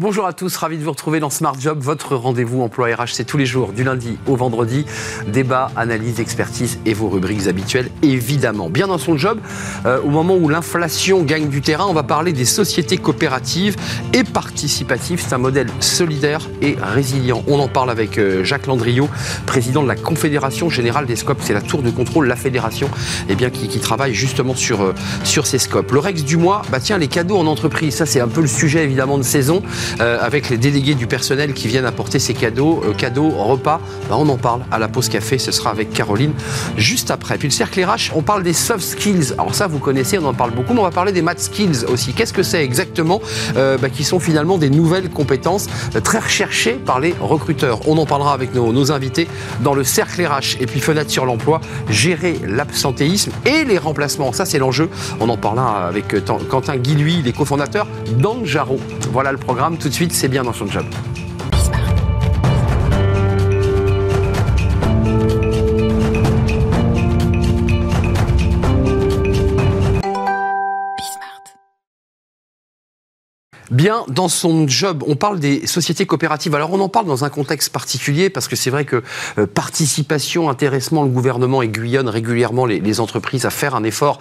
Bonjour à tous, ravi de vous retrouver dans Smart Job, votre rendez-vous emploi RH, c'est tous les jours, du lundi au vendredi. Débat, analyse, expertise et vos rubriques habituelles, évidemment. Bien dans son job, euh, au moment où l'inflation gagne du terrain, on va parler des sociétés coopératives et participatives. C'est un modèle solidaire et résilient. On en parle avec euh, Jacques Landriot, président de la Confédération Générale des Scopes. C'est la tour de contrôle, la fédération, eh bien, qui, travaille justement sur, euh, sur ces scopes. Le Rex du mois, bah tiens, les cadeaux en entreprise, ça c'est un peu le sujet évidemment de saison. Euh, avec les délégués du personnel qui viennent apporter ces cadeaux, euh, cadeaux, repas. Ben, on en parle à la pause café, ce sera avec Caroline juste après. Puis le cercle RH, on parle des soft skills. Alors ça, vous connaissez, on en parle beaucoup, mais on va parler des math skills aussi. Qu'est-ce que c'est exactement euh, ben, Qui sont finalement des nouvelles compétences très recherchées par les recruteurs. On en parlera avec nos, invités dans le cercle RH. Et puis fenêtre sur l'emploi, gérer l'absentéisme et les remplacements. Ça, c'est l'enjeu. On en parlera avec Quentin Guilhuy, les cofondateurs d'Anjaro. Voilà le programme tout de suite, c'est bien dans son job. Bien dans son job. On parle des sociétés coopératives. Alors on en parle dans un contexte particulier parce que c'est vrai que euh, participation, intéressement, le gouvernement aiguillonne régulièrement les, entreprises à faire un effort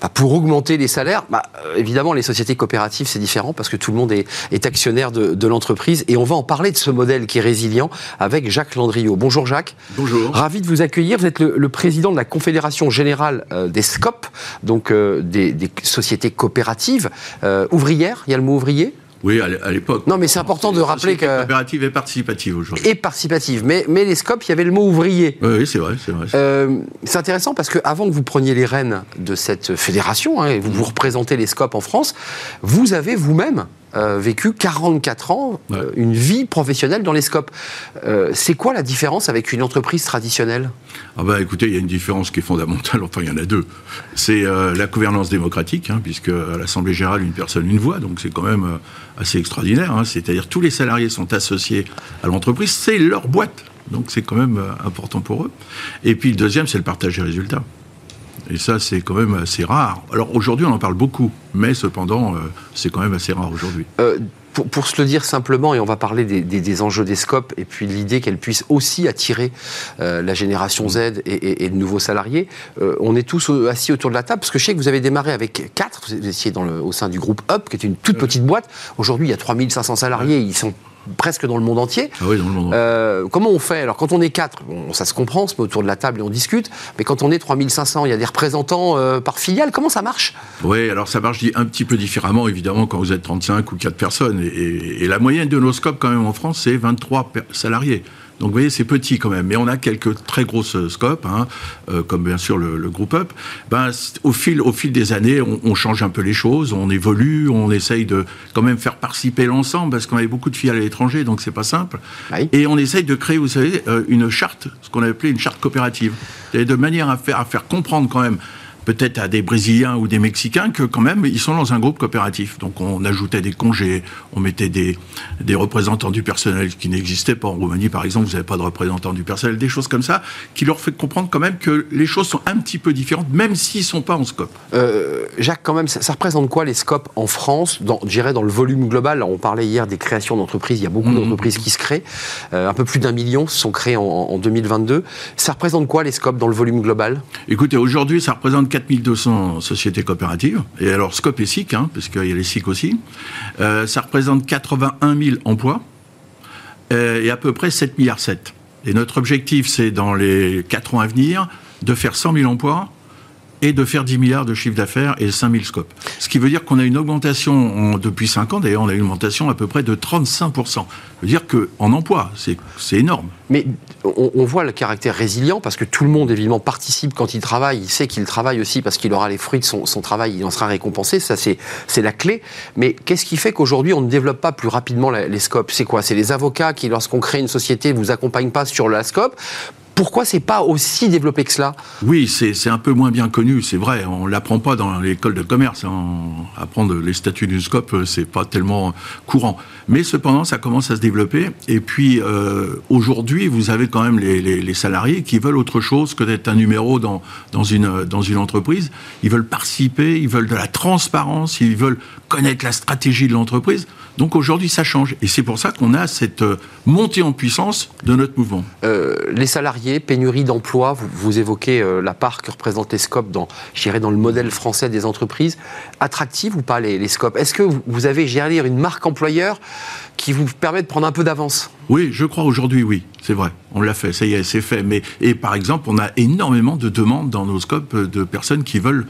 bah, pour augmenter les salaires. Bah, euh, évidemment, les sociétés coopératives, c'est différent parce que tout le monde est, actionnaire de, l'entreprise. Et on va en parler de ce modèle qui est résilient avec Jacques Landriot. Bonjour Jacques. Bonjour. Ravi de vous accueillir. Vous êtes le, président de la Confédération Générale euh, des SCOP, donc des, des, sociétés coopératives ouvrières. Il y a le mot ouvrier? Oui, à l'époque. Non, mais c'est important de rappeler que. Coopérative et participative aujourd'hui. Et participative. Mais, mais les scopes, il y avait le mot ouvrier. Oui, c'est vrai. C'est vrai. Euh, intéressant parce qu'avant que vous preniez les rênes de cette fédération, hein, et vous, vous représentez les scopes en France, vous avez vous-même euh, vécu 44 ans, euh, une vie professionnelle dans les scopes. Euh, c'est quoi la différence avec une entreprise traditionnelle? Ah bah, Écoutez, il y a une différence qui est fondamentale, enfin il y en a deux. C'est la gouvernance démocratique, hein, puisque à l'Assemblée Générale, une personne, une voix, donc c'est quand même assez extraordinaire. Hein. C'est-à-dire tous les salariés sont associés à l'entreprise, c'est leur boîte. Donc c'est quand même important pour eux. Et puis le deuxième, c'est le partage des résultats. Et ça, c'est quand même assez rare. Alors aujourd'hui, on en parle beaucoup, mais cependant, euh, c'est quand même assez rare aujourd'hui. Euh, pour, se le dire simplement, et on va parler des, enjeux des scopes, et puis l'idée qu'elle puisse aussi attirer euh, la génération Z et, de nouveaux salariés, on est tous assis autour de la table, parce que je sais que vous avez démarré avec 4, vous étiez dans le, au sein du groupe Up, qui est une toute petite boîte. Aujourd'hui, il y a 3500 salariés, ils sont presque dans le monde entier. Ah oui, dans le monde euh, comment on fait? Alors, quand on est quatre, ça se comprend, on se met autour de la table et on discute. Mais quand on est 3500, il y a des représentants euh, par filiale. Comment ça marche? Oui, alors ça marche un petit peu différemment, évidemment, quand vous êtes 35 ou 4 personnes. Et, et la moyenne de nos scopes, quand même, en France, c'est 23 salariés. Donc vous voyez, c'est petit quand même, mais on a quelques très grosses scopes, hein, euh, comme bien sûr le, groupe Up. Ben, au, fil, au fil des années, on, change un peu les choses, on évolue, on essaye de quand même faire participer l'ensemble, parce qu'on avait beaucoup de filles à l'étranger, donc c'est pas simple. Et on essaye de créer, vous savez, euh, une charte, ce qu'on a appelé une charte coopérative, et de manière à faire, à faire comprendre quand même peut-être à des Brésiliens ou des Mexicains que quand même ils sont dans un groupe coopératif. Donc on ajoutait des congés, on mettait des, des représentants du personnel qui n'existaient pas en Roumanie par exemple, vous n'avez pas de représentants du personnel, des choses comme ça, qui leur fait comprendre quand même que les choses sont un petit peu différentes, même s'ils ne sont pas en scope. Euh, Jacques, quand même, ça, représente quoi les scopes en France, dans, je dirais dans le volume global? On parlait hier des créations d'entreprises, il y a beaucoup mmh. d'entreprises qui se créent, euh, un peu plus d'un million sont créées en, en 2022. Ça représente quoi les scopes dans le volume global? Écoutez, aujourd'hui ça représente 4200 sociétés coopératives. Et alors, Scope est SIC, hein, parce qu'il y a les SIC aussi. Euh, ça représente 81 000 emplois euh, et à peu près 7 milliards 7. Et notre objectif, c'est dans les 4 ans à venir de faire 100 000 emplois et de faire 10 milliards de chiffre d'affaires et 5000 scopes. Ce qui veut dire qu'on a une augmentation depuis 5 ans, d'ailleurs on a une augmentation à peu près de 35%. Ça veut dire qu'en emploi, c'est énorme. Mais on, voit le caractère résilient parce que tout le monde évidemment participe quand il travaille, il sait qu'il travaille aussi parce qu'il aura les fruits de son, travail, il en sera récompensé, ça c'est la clé. Mais qu'est-ce qui fait qu'aujourd'hui on ne développe pas plus rapidement les scopes? C'est quoi? C'est les avocats qui, lorsqu'on crée une société, vous accompagnent pas sur la scope? Pourquoi c'est pas aussi développé que cela Oui, c'est un peu moins bien connu, c'est vrai. On l'apprend pas dans l'école de commerce. Hein. Apprendre les statuts du scope, euh, c'est pas tellement courant. Mais cependant, ça commence à se développer. Et puis euh, aujourd'hui, vous avez quand même les, salariés qui veulent autre chose que d'être un numéro dans, une entreprise. Ils veulent participer, ils veulent de la transparence, ils veulent connaître la stratégie de l'entreprise. Donc aujourd'hui, ça change. Et c'est pour ça qu'on a cette euh, montée en puissance de notre mouvement. Euh, les salariés, pénurie d'emploi, vous, vous, évoquez euh, la part que représentent les SCOP dans, dans le modèle français des entreprises. Attractive ou pas les, les SCOP Est-ce que vous, avez, j'ai dire, une marque employeur qui vous permet de prendre un peu d'avance? Oui, je crois aujourd'hui, oui, c'est vrai. On l'a fait, ça y est, c'est fait. Mais, et par exemple, on a énormément de demandes dans nos SCOP de personnes qui veulent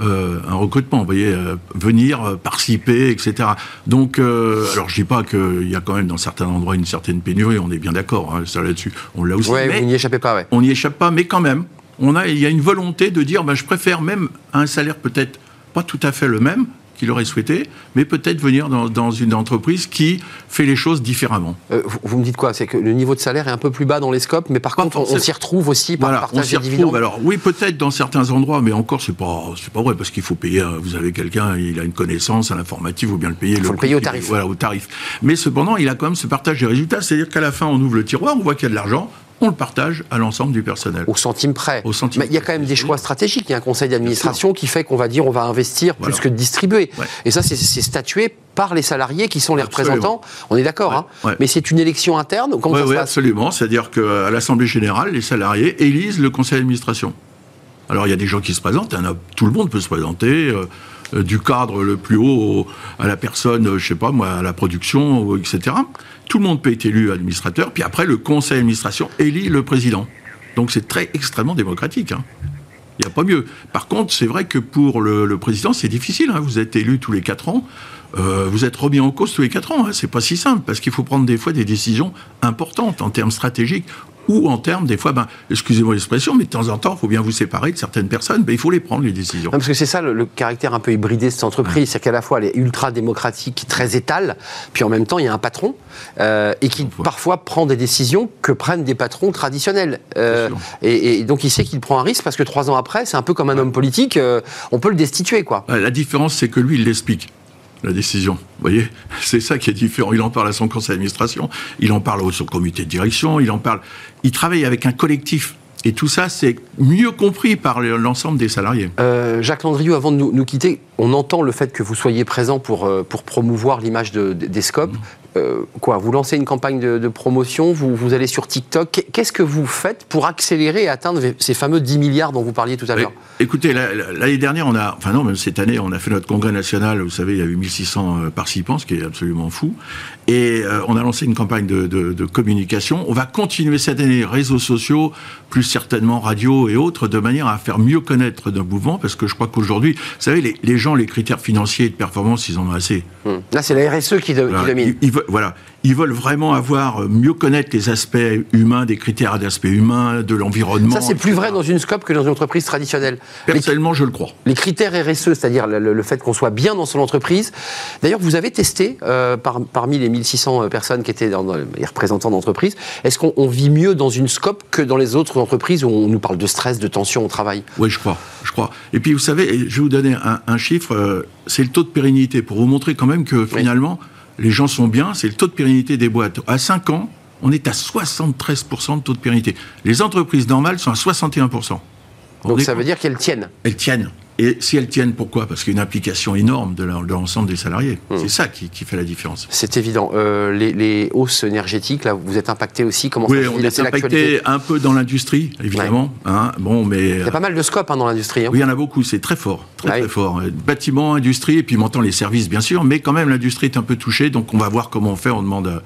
euh, un recrutement, vous voyez, euh, venir euh, participer, etc. Donc, alors je dis pas qu'il y a quand même dans certains endroits une certaine pénurie, on est bien d'accord, hein, ça là-dessus, on l'a aussi. Ouais, vous n'y échappez pas, ouais. On n'y échappe pas, mais quand même, on a, il y a une volonté de dire, ben, je préfère même un salaire peut-être pas tout à fait le même, qu'il aurait souhaité, mais peut-être venir dans, une entreprise qui fait les choses différemment. Euh, vous, me dites quoi? C'est que le niveau de salaire est un peu plus bas dans les scopes, mais par contre, on, s'y retrouve aussi par voilà, partage on s'y retrouve. Alors oui, peut-être dans certains endroits, mais encore, c'est pas, c'est pas vrai parce qu'il faut payer. Vous avez quelqu'un, il a une connaissance à l'informative, vous bien le payer. Il faut le, payer au tarif. Voilà, au tarif. Mais cependant, il a quand même ce partage des résultats, c'est-à-dire qu'à la fin, on ouvre le tiroir, on voit qu'il y a de l'argent, on le partage à l'ensemble du personnel. Au centime près. Au centime Mais il y a quand même des choix stratégiques. Il y a un conseil d'administration qui fait qu'on va dire on va investir plus que de distribuer. Et ça, c'est statué par les salariés qui sont les représentants. On est d'accord, hein Mais c'est une élection interne Comment ça se passe? absolument. C'est-à-dire qu'à l'Assemblée générale, les salariés élisent le conseil d'administration. Alors il y a des gens qui se présentent, tout le monde peut se présenter. Euh, euh, du cadre le plus haut à la personne, je sais pas moi, à la production, etc. Tout le monde peut être élu administrateur, puis après le conseil d'administration élit le président. Donc c'est très extrêmement démocratique. Hein. Il n'y a pas mieux. Par contre, c'est vrai que pour le, président, c'est difficile. Hein. Vous êtes élu tous les quatre ans. Euh, vous êtes remis en cause tous les quatre ans. Hein. C'est pas si simple parce qu'il faut prendre des fois des décisions importantes en termes stratégiques ou en termes, des fois, ben, excusez-moi l'expression, mais de temps en temps, il faut bien vous séparer de certaines personnes, ben, il faut les prendre, les décisions. parce que c'est ça le, caractère un peu hybridé de cette entreprise, c'est qu'à la fois elle est ultra démocratique, très étale, puis en même temps il y a un patron, euh, et qui parfois prend des décisions que prennent des patrons traditionnels. Euh, et, donc il sait qu'il prend un risque parce que trois ans après, c'est un peu comme un homme politique, euh, on peut le destituer. quoi. La différence, c'est que lui, il l'explique la décision. Vous voyez C'est ça qui est différent. Il en parle à son conseil d'administration, il en parle au son comité de direction, il en parle. Il travaille avec un collectif. Et tout ça, c'est mieux compris par l'ensemble des salariés. Euh, Jacques Landrieux, avant de nous, quitter, on entend le fait que vous soyez présent pour, euh, pour promouvoir l'image de, des scopes. Mmh. Euh, quoi Vous lancez une campagne de, promotion, vous, vous, allez sur TikTok. Qu'est-ce que vous faites pour accélérer et atteindre ces fameux 10 milliards dont vous parliez tout à l'heure? Écoutez, l'année dernière, on a, enfin non, même cette année, on a fait notre congrès national. Vous savez, il y a eu 1600 euh, participants, ce qui est absolument fou. Et euh, on a lancé une campagne de, de, communication. On va continuer cette année réseaux sociaux, plus certainement radio et autres, de manière à faire mieux connaître nos mouvements, parce que je crois qu'aujourd'hui, vous savez, les, les, gens, les critères financiers et de performance, ils en ont assez. Hum. Là, c'est la RSE qui, domine voilà, ils veulent vraiment avoir euh, mieux connaître les aspects humains, des critères d'aspect humain, de l'environnement. Ça, c'est plus vrai dans une scope que dans une entreprise traditionnelle. Personnellement, je le crois. Les critères RSE, c'est-à-dire le, fait qu'on soit bien dans son entreprise. D'ailleurs, vous avez testé euh, parmi les 1600 euh, personnes qui étaient dans, les représentants d'entreprise, est-ce qu'on vit mieux dans une scope que dans les autres entreprises où on nous parle de stress, de tension au travail? Oui, je crois, je crois. Et puis, vous savez, je vais vous donner un, chiffre. c'est le taux de pérennité pour vous montrer quand même que finalement les gens sont bien, c'est le taux de pérennité des boîtes. À 5 ans, on est à 73% de taux de pérennité. Les entreprises normales sont à 61%. Donc ça veut dire qu'elles tiennent Elles tiennent. Et si elles tiennent, pourquoi? Parce qu'il y a une implication énorme de l'ensemble des salariés. Hmm. C'est ça qui, fait la différence. C'est évident. Euh, les, hausses énergétiques, là, vous êtes impacté aussi Comment Oui, on est impacté un peu dans l'industrie, évidemment. Hein. bon, mais, il y a pas mal de scopes hein, dans l'industrie. Hein. Oui, il y en a beaucoup. C'est très fort. Très, très fort. Bâtiment, industrie, et puis montant les services, bien sûr. Mais quand même, l'industrie est un peu touchée. Donc, on va voir comment on fait. On demande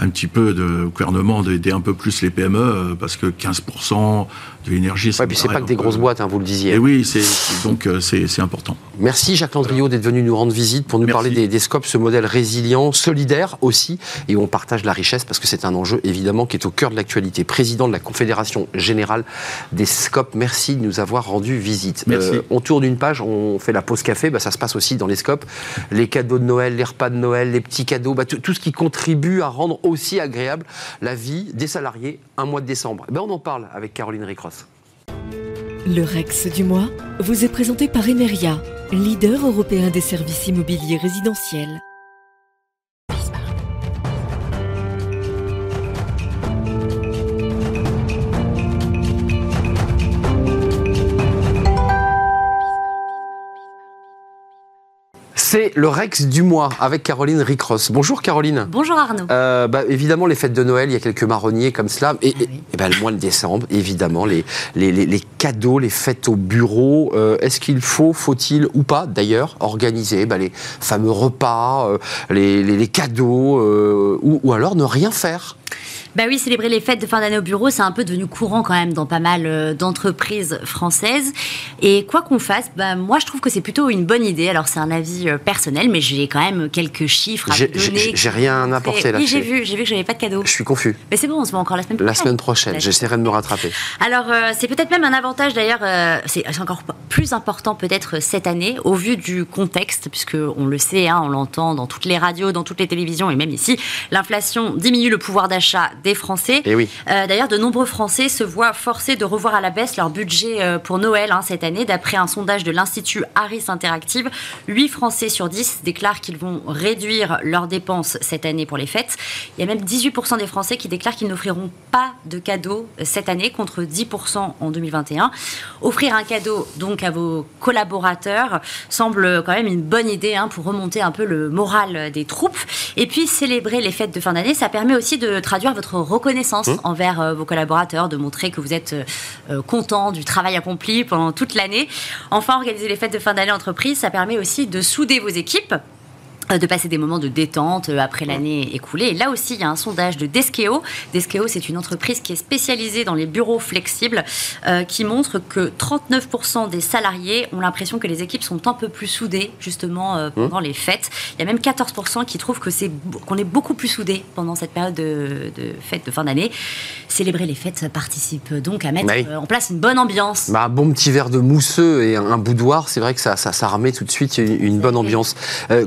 un petit peu de gouvernement d'aider un peu plus les PME, euh, parce que 15% de l'énergie, puis c'est pas que des grosses boîtes, hein, vous le disiez. Et oui, c'est donc euh, c'est important. Merci Jacques Landriot d'être venu nous rendre visite pour nous parler des, des, scopes, ce modèle résilient, solidaire aussi, et où on partage la richesse parce que c'est un enjeu évidemment qui est au cœur de l'actualité. Président de la Confédération générale des scopes, merci de nous avoir rendu visite. Merci. Euh, on tourne une page, on fait la pause café, bah, ça se passe aussi dans les scopes. Les cadeaux de Noël, les repas de Noël, les petits cadeaux, bah, tout ce qui contribue à rendre aussi agréable la vie des salariés un mois de décembre. Eh ben on en parle avec Caroline Ricross. Le Rex du mois vous est présenté par Emeria, leader européen des services immobiliers résidentiels. C'est le Rex du mois avec Caroline Ricross. Bonjour Caroline. Bonjour Arnaud. Euh, bah, évidemment, les fêtes de Noël, il y a quelques marronniers comme cela. Et, ah et, bah, le mois de décembre, évidemment, les, les, les, cadeaux, les fêtes au bureau. Euh, est-ce qu'il faut, faut-il ou pas d'ailleurs, organiser bah, les fameux repas, euh, les, cadeaux, ou, ou alors ne rien faire? Bah oui, célébrer les fêtes de fin d'année au bureau, c'est un peu devenu courant quand même dans pas mal euh, d'entreprises françaises. Et quoi qu'on fasse, bah, moi je trouve que c'est plutôt une bonne idée. Alors c'est un avis euh, personnel, mais j'ai quand même quelques chiffres à donner. J'ai rien apporté là. Oui, j'ai vu, j'ai vu que j'avais pas de cadeau. Je suis confus. Mais c'est bon, on se voit encore la semaine prochaine. La semaine prochaine, j'essaierai de me rattraper. Alors euh, c'est peut-être même un avantage d'ailleurs, c'est encore plus important peut-être cette année au vu du contexte, puisque on le sait, hein, on l'entend dans toutes les radios, dans toutes les télévisions et même ici, l'inflation diminue le pouvoir d'achat des Français. Et eh oui. Euh, d'ailleurs, de nombreux Français se voient forcés de revoir à la baisse leur budget euh, pour Noël hein, cette année. D'après un sondage de l'Institut Harris Interactive, 8 Français sur 10 déclarent qu'ils vont réduire leurs dépenses cette année pour les fêtes. Il y a même 18% des Français qui déclarent qu'ils n'offriront pas de cadeaux euh, cette année contre 10% en 2021. Offrir un cadeau donc à vos collaborateurs semble quand même une bonne idée hein, pour remonter un peu le moral des troupes. Et puis célébrer les fêtes de fin d'année, ça permet aussi de traduire votre reconnaissance mmh. envers euh, vos collaborateurs, de montrer que vous êtes euh, euh, content du travail accompli pendant toute l'année. Enfin, organiser les fêtes de fin d'année entreprise, ça permet aussi de souder vos équipes de passer des moments de détente euh, après l'année écoulée. Et là aussi, il y a un sondage de Deskeo. Deskeo, c'est une entreprise qui est spécialisée dans les bureaux flexibles, euh, qui montre que 39% des salariés ont l'impression que les équipes sont un peu plus soudées, justement, mmh. pendant les fêtes. Il y a même 14% qui trouvent que c'est, qu'on est beaucoup plus soudés pendant cette période de, de fête de fin d'année. Célébrer les fêtes participe donc à mettre en place une bonne ambiance. Bah, un bon petit verre de mousseux et un, boudoir, c'est vrai que ça, ça, ça remet tout de suite une, bonne ambiance.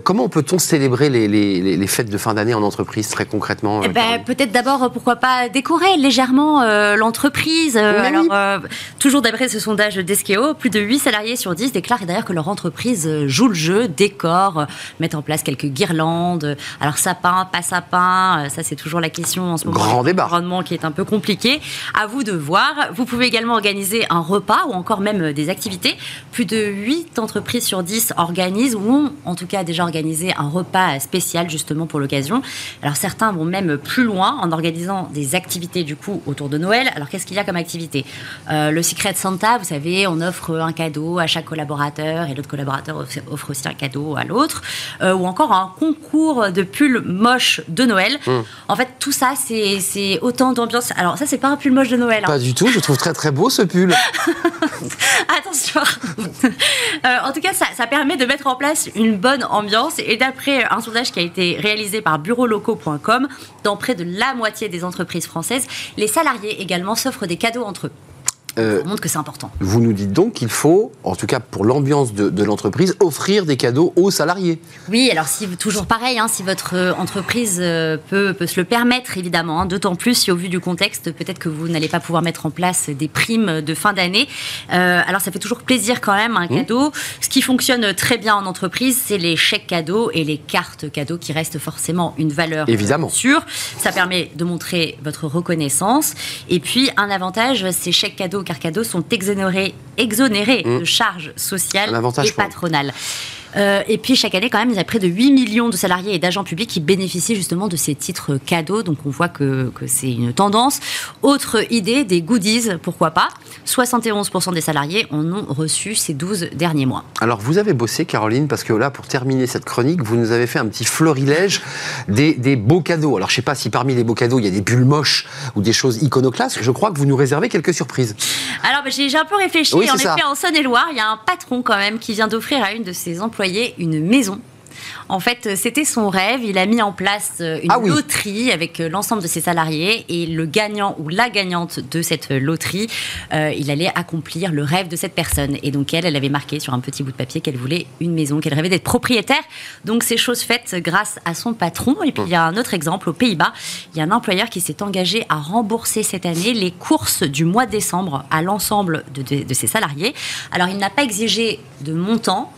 comment on célébrer les, fêtes de fin d'année en entreprise très concrètement eh ben, Peut-être d'abord, pourquoi pas décorer légèrement euh, l'entreprise. Euh, alors, euh, toujours d'après ce sondage d'Eskeo, plus de 8 salariés sur 10 déclarent d'ailleurs que leur entreprise joue le jeu, décore, met en place quelques guirlandes. Alors, sapin, pas sapin, ça c'est toujours la question en ce moment. Grand débat. Environnement qui est un peu compliqué. À vous de voir. Vous pouvez également organiser un repas ou encore même des activités. Plus de 8 entreprises sur 10 organisent ou ont en tout cas déjà organisé un un repas spécial justement pour l'occasion. Alors certains vont même plus loin en organisant des activités du coup autour de Noël. Alors qu'est-ce qu'il y a comme activité? Euh, Le Secret Santa, vous savez, on offre un cadeau à chaque collaborateur et l'autre collaborateur offre aussi un cadeau à l'autre. Euh, ou encore un concours de pulls moches de Noël. Hmm. En fait, tout ça, c'est autant d'ambiance. Alors ça, c'est pas un pull moche de Noël. Hein. Pas du tout, je trouve très très beau ce pull. Attention. Euh, en tout cas, ça, ça, permet de mettre en place une bonne ambiance et d'après un sondage qui a été réalisé par bureaulocaux.com, dans près de la moitié des entreprises françaises, les salariés également s'offrent des cadeaux entre eux. Euh, montre que c'est important. Vous nous dites donc qu'il faut, en tout cas pour l'ambiance de, l'entreprise, offrir des cadeaux aux salariés. Oui, alors si, toujours pareil, hein, si votre euh, entreprise euh, peut, peut, se le permettre, évidemment, hein, d'autant plus si au vu du contexte, peut-être que vous n'allez pas pouvoir mettre en place des primes de fin d'année. alors ça fait toujours plaisir quand même, un mmh. cadeau. Ce qui fonctionne très bien en entreprise, c'est les chèques cadeaux et les cartes cadeaux qui restent forcément une valeur évidemment. sûre. Ça permet de montrer votre reconnaissance. Et puis un avantage, ces chèques cadeaux car cadeaux sont exonérés, exonérés mmh. de charges sociales et patronales. Euh, et puis chaque année, quand même, il y a près de 8 millions de salariés et d'agents publics qui bénéficient justement de ces titres cadeaux. Donc on voit que, que c'est une tendance. Autre idée, des goodies, pourquoi pas 71% des salariés en ont reçu ces 12 derniers mois. Alors vous avez bossé, Caroline, parce que là, pour terminer cette chronique, vous nous avez fait un petit florilège des, des beaux cadeaux. Alors je ne sais pas si parmi les beaux cadeaux, il y a des bulles moches ou des choses iconoclastes. Je crois que vous nous réservez quelques surprises. Alors bah, j'ai un peu réfléchi. en effet, en Saône-et-Loire, il y a un patron quand même qui vient d'offrir à une de ses une maison en fait, c'était son rêve. Il a mis en place euh, une ah loterie avec euh, l'ensemble de ses salariés et le gagnant ou la gagnante de cette loterie, euh, il allait accomplir le rêve de cette personne. Et donc elle, elle avait marqué sur un petit bout de papier qu'elle voulait une maison, qu'elle rêvait d'être propriétaire. Donc c'est chose faite grâce à son patron. Et puis il y a un autre exemple aux Pays-Bas. Il y a un employeur qui s'est engagé à rembourser cette année les courses du mois de décembre à l'ensemble de ses salariés. Alors il n'a pas exigé de montant.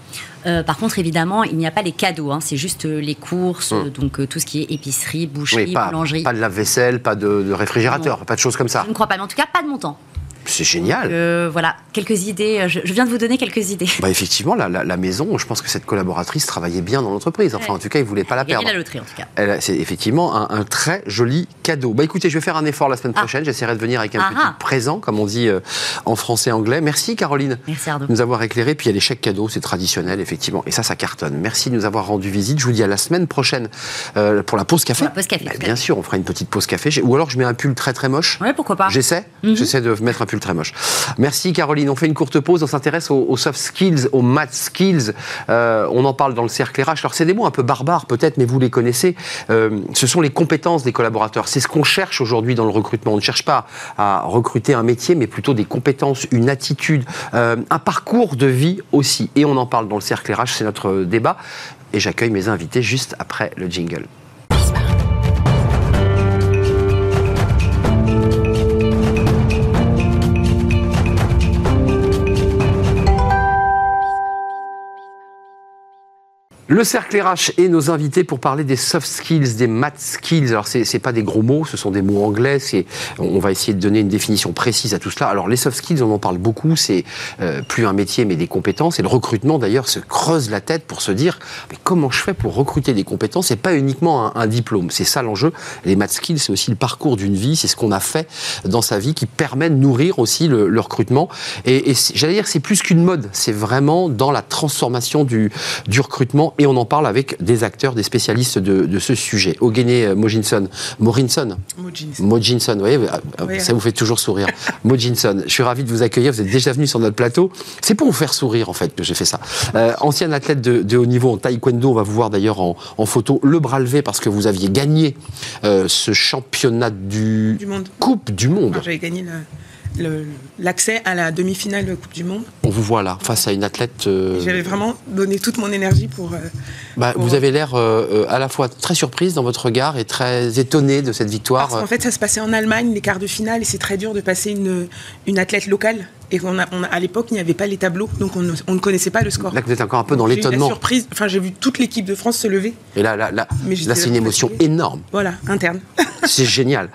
Euh, par contre, évidemment, il n'y a pas les cadeaux, hein. c'est juste euh, les courses, hum. donc euh, tout ce qui est épicerie, boucherie, pas, boulangerie. Pas de lave-vaisselle, pas de, réfrigérateur, pas de choses comme ça. Je ne crois pas, mais en tout cas, pas de montant. C'est génial. Euh, voilà, quelques idées. Je, viens de vous donner quelques idées. Bah effectivement, la, la, maison, je pense que cette collaboratrice travaillait bien dans l'entreprise. Enfin, en tout cas, il ne voulait pas la perdre. la loterie, en tout cas. C'est effectivement un, très joli cadeau. Bah écoutez, je vais faire un effort la semaine ah. prochaine. J'essaierai de venir avec un ah petit ah. présent, comme on dit euh, en français anglais. Merci Caroline Merci Arnaud. de nous avoir éclairé. Puis il y a les chèques cadeaux, c'est traditionnel, effectivement. Et ça, ça cartonne. Merci de nous avoir rendu visite. Je vous dis à la semaine prochaine euh, pour la pause café. la pause café. Bah, bien sûr, on fera une petite pause café. Ou alors je mets un pull très très moche. Oui, pourquoi pas. J'essaie. Mhm. J'essaie de mettre un pull très moche. Merci Caroline. On fait une courte pause. On s'intéresse aux, soft skills, aux math skills. Euh, on en parle dans le cercle RH. Alors c'est des mots un peu barbares peut-être, mais vous les connaissez. Euh, ce sont les compétences des collaborateurs. C'est ce qu'on cherche aujourd'hui dans le recrutement. On ne cherche pas à recruter un métier, mais plutôt des compétences, une attitude, euh, un parcours de vie aussi. Et on en parle dans le cercle RH. C'est notre débat. Et j'accueille mes invités juste après le jingle. Le cercle RH et nos invités pour parler des soft skills, des math skills. Alors, ce n'est pas des gros mots, ce sont des mots anglais. On va essayer de donner une définition précise à tout cela. Alors, les soft skills, on en parle beaucoup. C'est euh, plus un métier, mais des compétences. Et le recrutement, d'ailleurs, se creuse la tête pour se dire mais comment je fais pour recruter des compétences Et pas uniquement un, diplôme? C'est ça l'enjeu. Les math skills, c'est aussi le parcours d'une vie. C'est ce qu'on a fait dans sa vie qui permet de nourrir aussi le, recrutement. Et, j'allais dire, c'est plus qu'une mode. C'est vraiment dans la transformation du, du recrutement et on en parle avec des acteurs, des spécialistes de, ce sujet. Ogene Mojinson, Morinson, Mojinson, vous voyez, ça vous fait toujours sourire. Mojinson, je suis ravi de vous accueillir, vous êtes déjà venu sur notre plateau. C'est pour vous faire sourire en fait que j'ai fait ça. Euh, ancien athlète de, haut niveau en taekwondo, on va vous voir d'ailleurs en, photo, le bras levé parce que vous aviez gagné euh, ce championnat du, monde. Coupe du monde. J'avais gagné le l'accès à la demi-finale de Coupe du Monde. On vous voit là, face à une athlète. Euh, j'avais vraiment donné toute mon énergie pour. Euh, bah, vous avez l'air euh, à la fois très surprise dans votre regard et très étonnée de cette victoire. Parce qu'en fait, ça se passait en Allemagne, les quarts de finale, et c'est très dur de passer une, une athlète locale. Et on a, à l'époque, il n'y avait pas les tableaux, donc on ne, on ne, connaissait pas le score. Là, vous êtes encore un peu dans l'étonnement. surprise. Enfin, j'ai vu toute l'équipe de France se lever. Et là, là, là, là c'est une émotion énorme. Voilà, interne. c'est génial.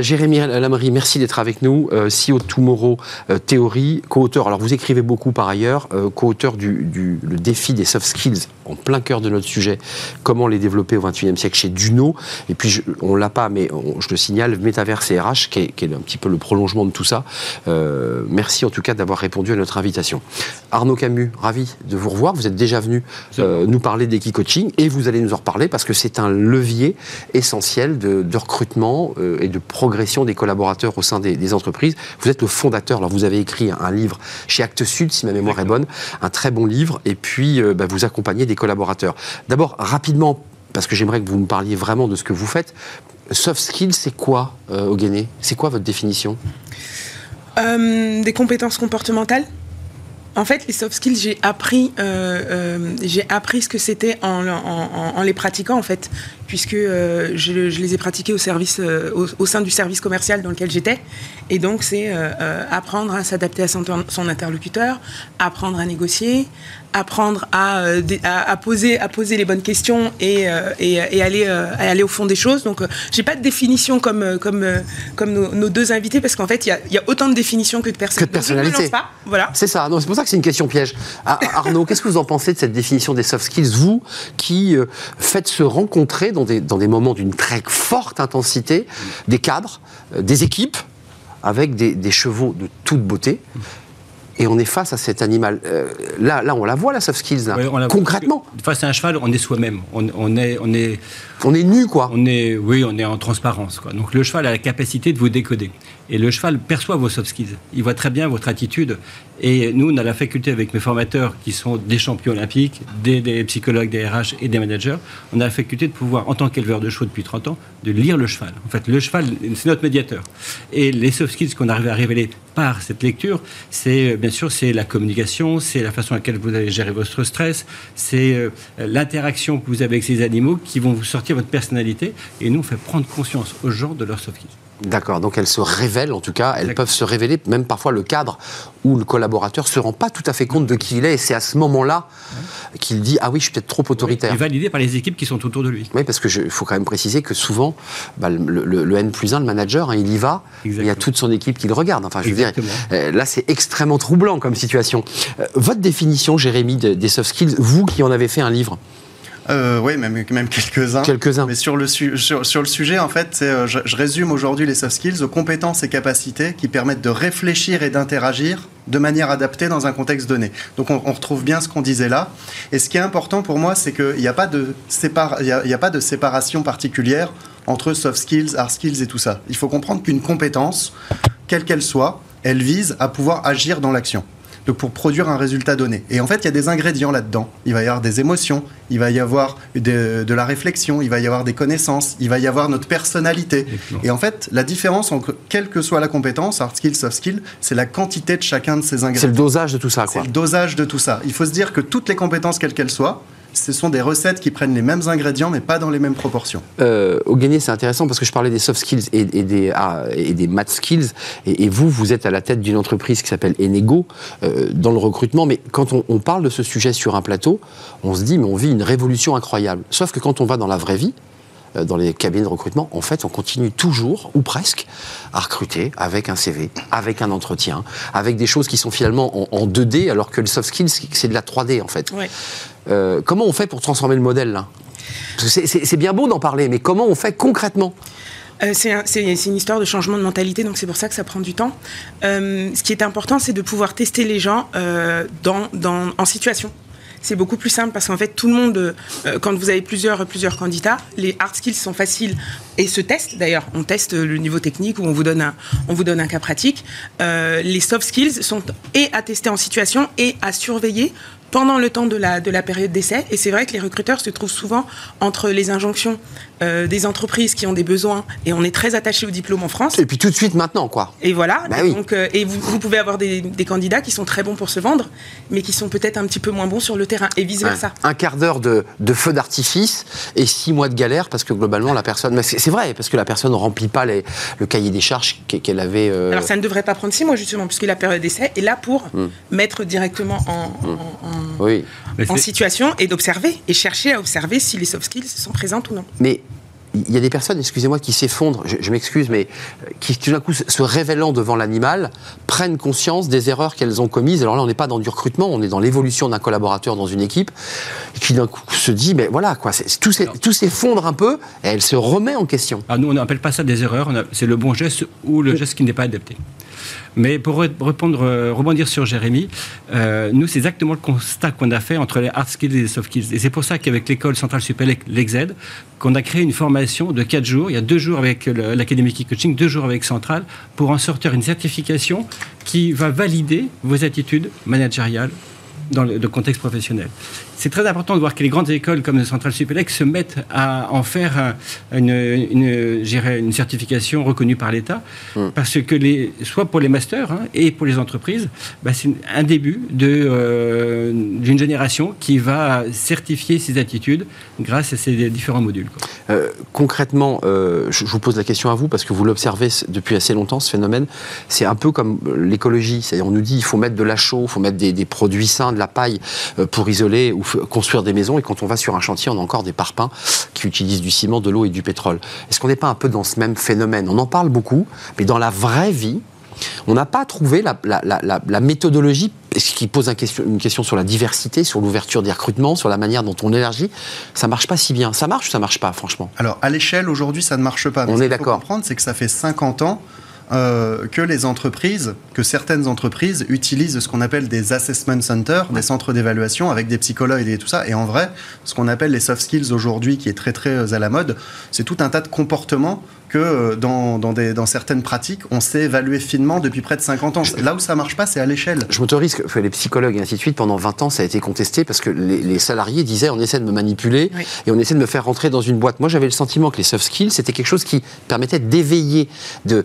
Jérémy Lamery, merci d'être avec nous. CEO Tomorrow euh, théorie, co-auteur, alors vous écrivez beaucoup par ailleurs, euh, co-auteur du, le défi des soft skills, en plein cœur de notre sujet, comment les développer au XXIe siècle chez Duno, et puis on l'a pas, mais je le signale, Métaverse et RH, qui est, un petit peu le prolongement de tout ça. Euh, merci en tout cas d'avoir répondu à notre invitation. Arnaud Camus, ravi de vous revoir, vous êtes déjà venu nous parler d'Equi-Coaching, et vous allez nous en reparler parce que c'est un levier essentiel de, recrutement et de progression des collaborateurs au sein des, des entreprises. Vous êtes le fondateur alors vous avez écrit un livre chez Actes Sud, si ma mémoire est bonne, un très bon livre, et puis euh, bah, vous accompagnez des collaborateurs. D'abord, rapidement, parce que j'aimerais que vous me parliez vraiment de ce que vous faites. Soft skills, c'est quoi, euh, C'est quoi votre définition? Euh, Des compétences comportementales. En fait, les soft skills, j'ai appris, euh, j'ai appris ce que c'était en, les pratiquant, en fait puisque euh, je, les ai pratiqués au, service, euh, au, sein du service commercial dans lequel j'étais. Et donc, c'est euh, apprendre à s'adapter à son, interlocuteur, apprendre à négocier, apprendre à, à, poser, à poser les bonnes questions et, et, aller, aller au fond des choses. Donc, j'ai pas de définition comme, comme, comme nos, deux invités, parce qu'en fait, il y, a, autant de définitions que de personnes. Que de personnalités. Voilà. C'est ça. C'est pour ça que c'est une question piège. Ah, Arnaud, qu'est-ce que vous en pensez de cette définition des soft skills, vous qui faites se rencontrer dans des, moments d'une très forte intensité, des cadres, euh, des équipes, avec des, chevaux de toute beauté. Et on est face à cet animal. Euh, là, là, on la voit, la soft skills, concrètement. Face à un cheval, on est soi-même. On, est, on, est, on est nu, quoi. On est, oui, on est en transparence. Quoi. Donc le cheval a la capacité de vous décoder. Et le cheval perçoit vos soft skills. Il voit très bien votre attitude. Et nous, on a la faculté avec mes formateurs, qui sont des champions olympiques, des, psychologues, des RH et des managers, on a la faculté de pouvoir, en tant qu'éleveur de chevaux depuis 30 ans, de lire le cheval. En fait, le cheval, c'est notre médiateur. Et les soft skills qu'on arrive à révéler par cette lecture, c'est bien sûr c'est la communication, c'est la façon à laquelle vous allez gérer votre stress, c'est euh, l'interaction que vous avez avec ces animaux qui vont vous sortir votre personnalité. Et nous, on fait prendre conscience aux gens de leurs soft skills. D'accord, donc elles se révèlent en tout cas, elles peuvent se révéler, même parfois le cadre où le collaborateur se rend pas tout à fait compte de qui il est, et c'est à ce moment-là qu'il dit ah oui, je suis peut-être trop autoritaire. Et validé par les équipes qui sont autour de lui. Oui, parce qu'il faut quand même préciser que souvent, bah, le, le- le N plus 1, le manager, hein, il y va, il y a toute son équipe qui le regarde. Enfin, je veux dire, Exactement. euh, là, c'est extrêmement troublant comme situation. Euh, votre définition, Jérémy, de- des soft skills, vous qui en avez fait un livre, Euh, oui, même, même quelques-uns. quelques-uns. Mais sur le, su- sur, sur le sujet, en fait, euh, je, je résume aujourd'hui les soft skills aux compétences et capacités qui permettent de réfléchir et d'interagir de manière adaptée dans un contexte donné. Donc on, on retrouve bien ce qu'on disait là. Et ce qui est important pour moi, c'est qu'il n'y a, pas de sépar- il y a, il y a pas de séparation particulière entre soft skills, hard skills et tout ça. Il faut comprendre qu'une compétence, quelle qu'elle soit, elle vise à pouvoir agir dans l'action. Donc pour produire un résultat donné. Et en fait, il y a des ingrédients là-dedans. Il va y avoir des émotions, il va y avoir de, de la réflexion, il va y avoir des connaissances, il va y avoir notre personnalité. Et en fait, la différence entre quelle que soit la compétence, hard skill, soft skill, c'est la quantité de chacun de ces C'est ingrédients. le dosage de tout ça, C'est quoi. le dosage de tout ça. Il faut se dire que toutes les compétences, quelles qu'elles soient, ce sont des recettes qui prennent les mêmes ingrédients, mais pas dans les mêmes proportions. Euh, au gagné, c'est intéressant parce que je parlais des soft skills et, des, ah, math skills. Et, vous, vous êtes à la tête d'une entreprise qui s'appelle Enego euh, dans le recrutement. Mais quand on, on parle de ce sujet sur un plateau, on se dit, mais on vit une révolution incroyable. Sauf que quand on va dans la vraie vie, dans les cabinets de recrutement, en fait, on continue toujours, ou presque, à recruter avec un CV, avec un entretien, avec des choses qui sont finalement en, en 2D, alors que le soft skills, c'est de la 3D, en fait. Ouais. Euh, comment on fait pour transformer le modèle, là? C'est- bien beau d'en parler, mais comment on fait concrètement? Euh, c'est un- c'est c'est une histoire de changement de mentalité, donc c'est pour ça que ça prend du temps. Euh, ce qui est important, c'est de pouvoir tester les gens euh, dans, dans- en situation. C'est beaucoup plus simple parce qu'en fait, tout le monde, euh, quand vous avez plusieurs, plusieurs candidats, les hard skills sont faciles et se testent d'ailleurs. On teste le niveau technique ou on vous donne un, on vous donne un cas pratique. Euh, les soft skills sont et à tester en situation et à surveiller pendant le temps de la, de la période d'essai. Et c'est vrai que les recruteurs se trouvent souvent entre les injonctions euh, des entreprises qui ont des besoins, et on est très attaché au diplôme en France. Et puis tout de suite maintenant, quoi. Et voilà. Bah et oui. donc, euh, et vous, vous pouvez avoir des, des candidats qui sont très bons pour se vendre, mais qui sont peut-être un petit peu moins bons sur le terrain, et vice versa. Un quart d'heure de, de feu d'artifice et six mois de galère parce que globalement la personne. Mais c'est vrai parce que la personne ne remplit pas les- le cahier des charges qu'e- qu'elle avait. euh, Alors ça ne devrait pas prendre six mois justement, puisque la période d'essai est là pour Hmm. mettre directement en, en- en- Oui. Mais en c'est- situation et d'observer et chercher à observer si les soft skills sont présentes ou non. Mais il y a des personnes, excusez-moi, qui s'effondrent, je, je m'excuse, mais euh, qui tout d'un coup, se- révélant devant l'animal, prennent conscience des erreurs qu'elles ont commises. Alors là, on n'est pas dans du recrutement, on est dans l'évolution d'un collaborateur dans une équipe, qui d'un coup se dit, mais voilà, quoi, c'est- tout s'effondre un peu, et elle se remet en question. Alors nous, on n'appelle pas ça des erreurs, c'est le bon geste ou le geste qui n'est pas adapté. Mais pour euh, rebondir sur Jérémy, euh, nous, c'est exactement le constat qu'on a fait entre les hard skills et les soft skills. Et c'est pour ça qu'avec l'école centrale supérieure, l'EXED, qu'on a créé une formation de 4 jours. Il y a deux jours avec l'Académie Coaching, deux jours avec Centrale, pour en sortir une certification qui va valider vos attitudes managériales dans le, le contexte professionnel. C'est très important de voir que les grandes écoles comme le Central Supélec se mettent à en faire un- une, certification reconnue par l'État, parce que les, soit pour les masters hein, et pour les entreprises, bah, c'est un début euh, d'une génération qui va certifier ses attitudes grâce à ces différents modules. quoi. Euh, concrètement, euh, je, vous pose la question à vous parce que vous l'observez depuis assez longtemps, ce phénomène. C'est un peu comme l'écologie. C'est-à-dire, on nous dit il faut mettre de la chaux, il faut mettre des, des produits sains, de la paille euh, pour isoler ou construire des maisons. Et quand on va sur un chantier, on a encore des parpaings qui utilisent du ciment, de l'eau et du pétrole. Est-ce qu'on n'est pas un peu dans ce même phénomène? On en parle beaucoup, mais dans la vraie vie, on n'a pas trouvé la, la- la- la- la méthodologie ce qui pose un question- une question sur la diversité, sur l'ouverture des recrutements, sur la manière dont on élargit. Ça marche pas si bien. Ça marche ou ça marche pas, franchement? Alors, à l'échelle, aujourd'hui, ça ne marche pas. Mais On est d'accord. comprendre, c'est que ça fait 50 ans euh, que les entreprises, que certaines entreprises utilisent ce qu'on appelle des assessment centers, des centres d'évaluation avec des psychologues et tout ça. Et en vrai, ce qu'on appelle les soft skills aujourd'hui, qui est très très euh, à la mode, c'est tout un tas de comportements que euh, dans, dans, des, dans certaines pratiques, on sait évaluer finement depuis près de 50 ans. Là où ça marche pas, c'est à l'échelle. Je m'autorise que les psychologues et ainsi de suite, pendant 20 ans, ça a été contesté parce que les, les salariés disaient on essaie de me manipuler Oui. et on essaie de me faire rentrer dans une boîte. Moi, j'avais le sentiment que les soft skills, c'était quelque chose qui permettait d'éveiller, de,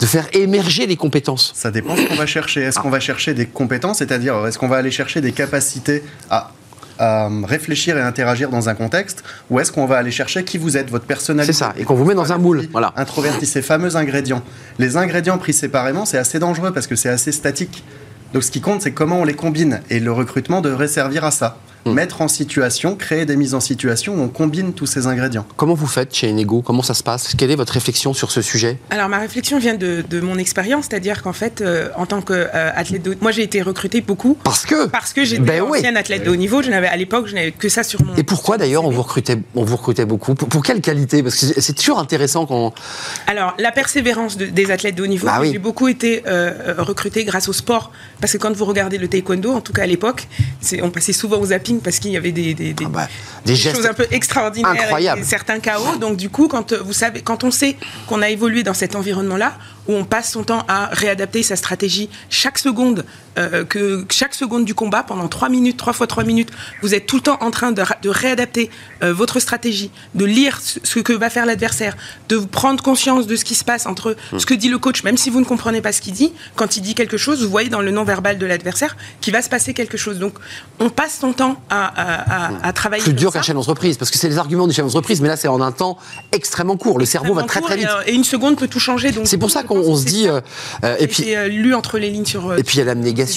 de faire émerger les compétences. Ça dépend ce qu'on va chercher. Est-ce qu'on va chercher des compétences, c'est-à-dire est-ce qu'on va aller chercher des capacités à à réfléchir et interagir dans un contexte ou est-ce qu'on va aller chercher qui vous êtes, votre personnalité C'est ça, et qu'on vous met dans un moule. Voilà. Introverti, ces fameux ingrédients. Les ingrédients pris séparément, c'est assez dangereux parce que c'est assez statique. Donc ce qui compte, c'est comment on les combine. Et le recrutement devrait servir à ça. Mm. mettre en situation, créer des mises en situation où on combine tous ces ingrédients. Comment vous faites chez Enego? Comment ça se passe? Quelle est votre réflexion sur ce sujet? Alors ma réflexion vient de, mon expérience, c'est-à-dire qu'en fait, euh, en tant qu'athlète euh, de moi j'ai été recrutée beaucoup parce que? Parce que j'étais ben ancienne athlète de haut niveau. Je n'avais à l'époque, je n'avais que ça sur mon. Et pourquoi d'ailleurs on vous recrutait, on vous recrutait beaucoup? Pour, quelle qualité? Parce que c'est toujours intéressant quand. Alors la persévérance des athlètes de haut niveau. Bah j'ai beaucoup été euh, recruté grâce au sport parce que quand vous regardez le taekwondo, en tout cas à l'époque, on passait souvent aux zapping parce qu'il y avait des, des, ah bah, choses un peu extraordinaires, incroyables. Et, certains chaos. Donc du coup, quand vous savez, quand on sait qu'on a évolué dans cet environnement-là, où on passe son temps à réadapter sa stratégie chaque seconde, euh, que chaque seconde du combat, pendant 3 minutes, 3 fois 3 minutes, vous êtes tout le temps en train de, réadapter euh, votre stratégie, de lire ce que va faire l'adversaire, de prendre conscience de ce qui se passe entre hmm. ce que dit le coach, même si vous ne comprenez pas ce qu'il dit, quand il dit quelque chose, vous voyez dans le non-verbal de l'adversaire qu'il va se passer quelque chose. Donc on passe son temps à, à, travailler. Plus dur qu'un chef d'entreprise, parce que c'est les arguments du chef d'entreprise, mais là c'est en un temps extrêmement court. Le cerveau va très très vite. Et, une seconde peut tout changer. C'est pour ça qu'on on, se dit. Euh, euh, et puis euh, lu entre les lignes sur. et puis il y a